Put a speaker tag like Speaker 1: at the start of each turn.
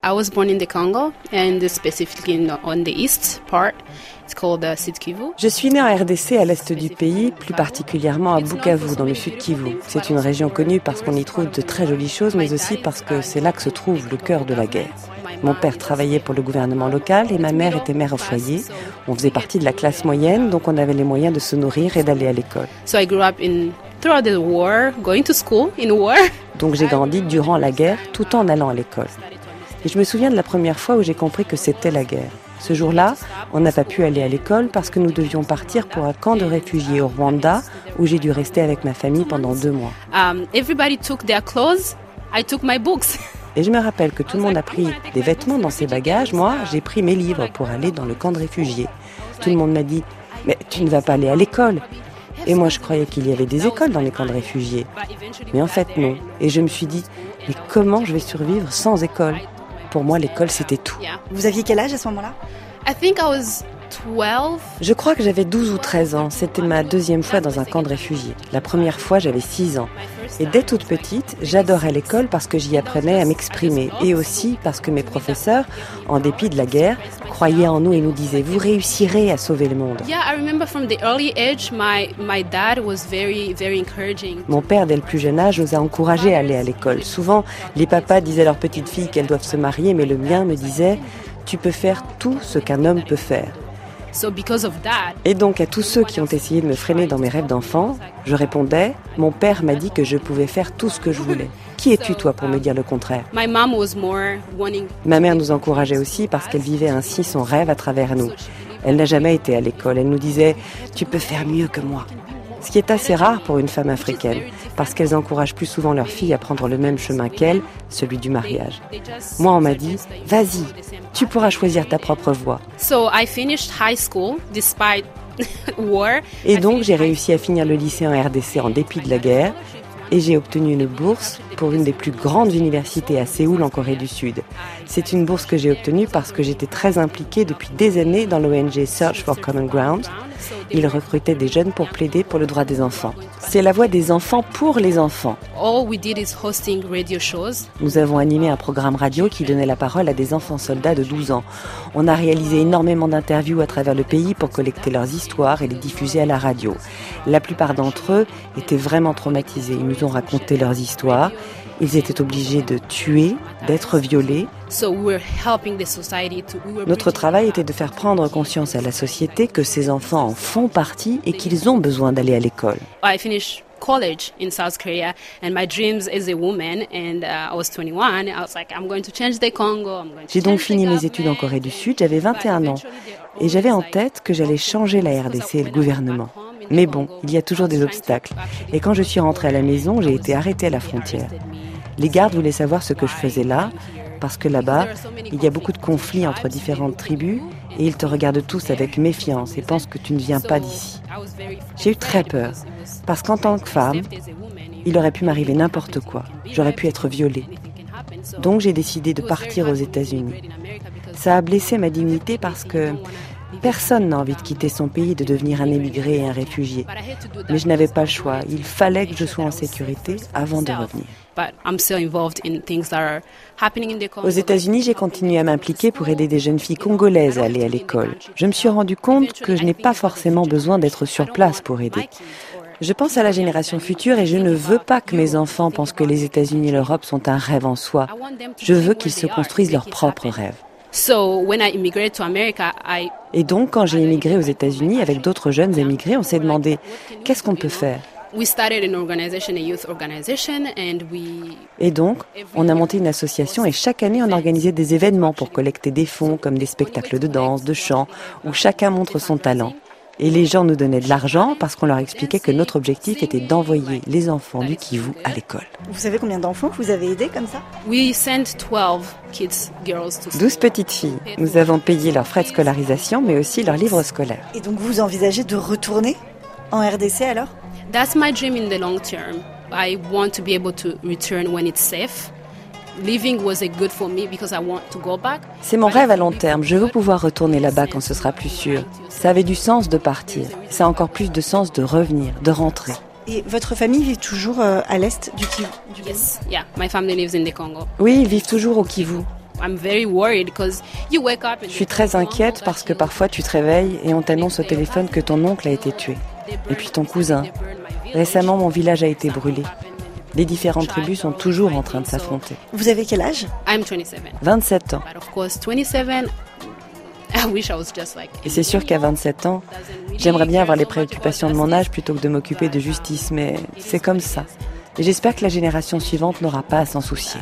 Speaker 1: I was born in the Congo and specifically in the, on the east part. It's called uh, Sud Kivu.
Speaker 2: Je suis née en RDC à l'est du pays, plus particulièrement à Bukavu dans le sud Kivu. C'est une région connue parce qu'on y trouve de très jolies choses mais aussi parce que c'est là que se trouve le cœur de la guerre. Mon père travaillait pour le gouvernement local et ma mère était mère au foyer. On faisait partie de la classe moyenne donc on avait les moyens de se nourrir et d'aller à l'école.
Speaker 1: So I grew up in throughout the war, going to school in war.
Speaker 2: Donc j'ai grandi durant la guerre tout en allant à l'école. Et je me souviens de la première fois où j'ai compris que c'était la guerre. Ce jour-là, on n'a pas pu aller à l'école parce que nous devions partir pour un camp de réfugiés au Rwanda où j'ai dû rester avec ma famille pendant deux mois.
Speaker 1: Um, everybody took their clothes. I took my books.
Speaker 2: Et je me rappelle que tout le monde a pris des vêtements dans ses bagages. Moi, j'ai pris mes livres pour aller dans le camp de réfugiés. Tout le monde m'a dit, mais tu ne vas pas aller à l'école. Et moi, je croyais qu'il y avait des écoles dans les camps de réfugiés. Mais en fait, non. Et je me suis dit, mais comment je vais survivre sans école? Pour moi, l'école, c'était tout.
Speaker 3: Vous aviez quel âge à ce moment-là?
Speaker 1: I think I was 12.
Speaker 2: Je crois que j'avais 12 ou 13 ans. C'était ma deuxième fois dans un camp de réfugiés. La première fois, j'avais 6 ans. Et dès toute petite, j'adorais l'école parce que j'y apprenais à m'exprimer et aussi parce que mes professeurs, en dépit de la guerre, croyaient en nous et nous disaient vous réussirez à sauver le monde. Mon père, dès le plus jeune âge, nous a encouragés à aller à l'école. Souvent, les papas disaient à leurs petites filles qu'elles doivent se marier, mais le mien me disait tu peux faire tout ce qu'un homme peut faire. Et donc à tous ceux qui ont essayé de me freiner dans mes rêves d'enfant, je répondais, mon père m'a dit que je pouvais faire tout ce que je voulais. Qui es-tu toi pour me dire le contraire? Ma mère nous encourageait aussi parce qu'elle vivait ainsi son rêve à travers nous. Elle n'a jamais été à l'école. Elle nous disait, tu peux faire mieux que moi. Ce qui est assez rare pour une femme africaine, parce qu'elles encouragent plus souvent leurs filles à prendre le même chemin qu'elles, celui du mariage. Moi, on m'a dit, vas-y, tu pourras choisir ta propre voie.
Speaker 1: So I finished high school despite war.
Speaker 2: Et donc, j'ai réussi à finir le lycée en RDC en dépit de la guerre. Et j'ai obtenu une bourse pour une des plus grandes universités à Séoul en Corée du Sud. C'est une bourse que j'ai obtenue parce que j'étais très impliquée depuis des années dans l'ONG Search for Common Ground. Ils recrutaient des jeunes pour plaider pour le droit des enfants. C'est la voix des enfants pour les enfants. Nous avons animé un programme radio qui donnait la parole à des enfants soldats de 12 ans. On a réalisé énormément d'interviews à travers le pays pour collecter leurs histoires et les diffuser à la radio. La plupart d'entre eux étaient vraiment traumatisés. Ils nous ont raconté leurs histoires. Ils étaient obligés de tuer, d'être violés. Notre travail était de faire prendre conscience à la société que ces enfants en font partie et qu'ils ont besoin d'aller à l'école.
Speaker 1: I finished college in South Korea, and my dreams as a woman, and I was 21. I was like, I'm going to change the Congo. I'm going to
Speaker 2: J'ai donc fini mes études en. Corée du Sud, j'avais 21 ans. Et j'avais en tête que j'allais changer la RDC et le gouvernement. Mais bon, il y a toujours des obstacles. Et quand je suis rentrée à la maison, j'ai été arrêtée à la frontière. Les gardes voulaient savoir ce que je faisais là, parce que là-bas, il y a beaucoup de conflits entre différentes tribus, et ils te regardent tous avec méfiance et pensent que tu ne viens pas d'ici. J'ai eu très peur, parce qu'en tant que femme, il aurait pu m'arriver n'importe quoi. J'aurais pu être violée. Donc j'ai décidé de partir aux États-Unis. Ça a blessé ma dignité parce que personne n'a envie de quitter son pays, de devenir un émigré et un réfugié. Mais je n'avais pas le choix. Il fallait que je sois en sécurité avant de revenir. Aux États-Unis, j'ai continué à m'impliquer pour aider des jeunes filles congolaises à aller à l'école. Je me suis rendu compte que je n'ai pas forcément besoin d'être sur place pour aider. Je pense à la génération future et je ne veux pas que mes enfants pensent que les États-Unis et l'Europe sont un rêve en soi. Je veux qu'ils se construisent leurs propres rêves.
Speaker 1: So when I immigrated to America, I
Speaker 2: Et donc, quand j'ai émigré aux États-Unis avec d'autres jeunes émigrés, on s'est demandé qu'est-ce qu'on peut faire? Et donc, on a monté une association et chaque année, on organisait des événements pour collecter des fonds comme des spectacles de danse, de chant, où chacun montre son talent. Et les gens nous donnaient de l'argent parce qu'on leur expliquait que notre objectif était d'envoyer les enfants du Kivu à l'école.
Speaker 3: Vous savez combien d'enfants vous avez aidé comme ça?
Speaker 1: We sent 12 kids, girls to school.
Speaker 2: 12 petites filles. Nous avons payé leurs frais de scolarisation, mais aussi leurs livres scolaires.
Speaker 3: Et donc vous envisagez de retourner en RDC alors?
Speaker 1: That's my dream in the long term. I want to be able to return when it's safe.
Speaker 2: C'est mon rêve à long terme. Je veux pouvoir retourner là-bas quand ce sera plus sûr. Ça avait du sens de partir. Ça a encore plus de sens de revenir, de rentrer.
Speaker 3: Et votre famille vit toujours euh, à l'est du Kivu? Du Kivu
Speaker 1: Yes, yeah, my family lives in the Congo.
Speaker 2: Oui, ils vivent toujours au Kivu. Je suis très inquiète parce que parfois tu te réveilles et on t'annonce au téléphone que ton oncle a été tué. Et puis ton cousin. Récemment, mon village a été brûlé. Les différentes tribus sont toujours en train de s'affronter.
Speaker 3: Vous avez quel âge?
Speaker 2: 27 ans. Et c'est sûr qu'à 27 ans, j'aimerais bien avoir les préoccupations de mon âge plutôt que de m'occuper de justice, mais c'est comme ça. Et j'espère que la génération suivante n'aura pas à s'en soucier.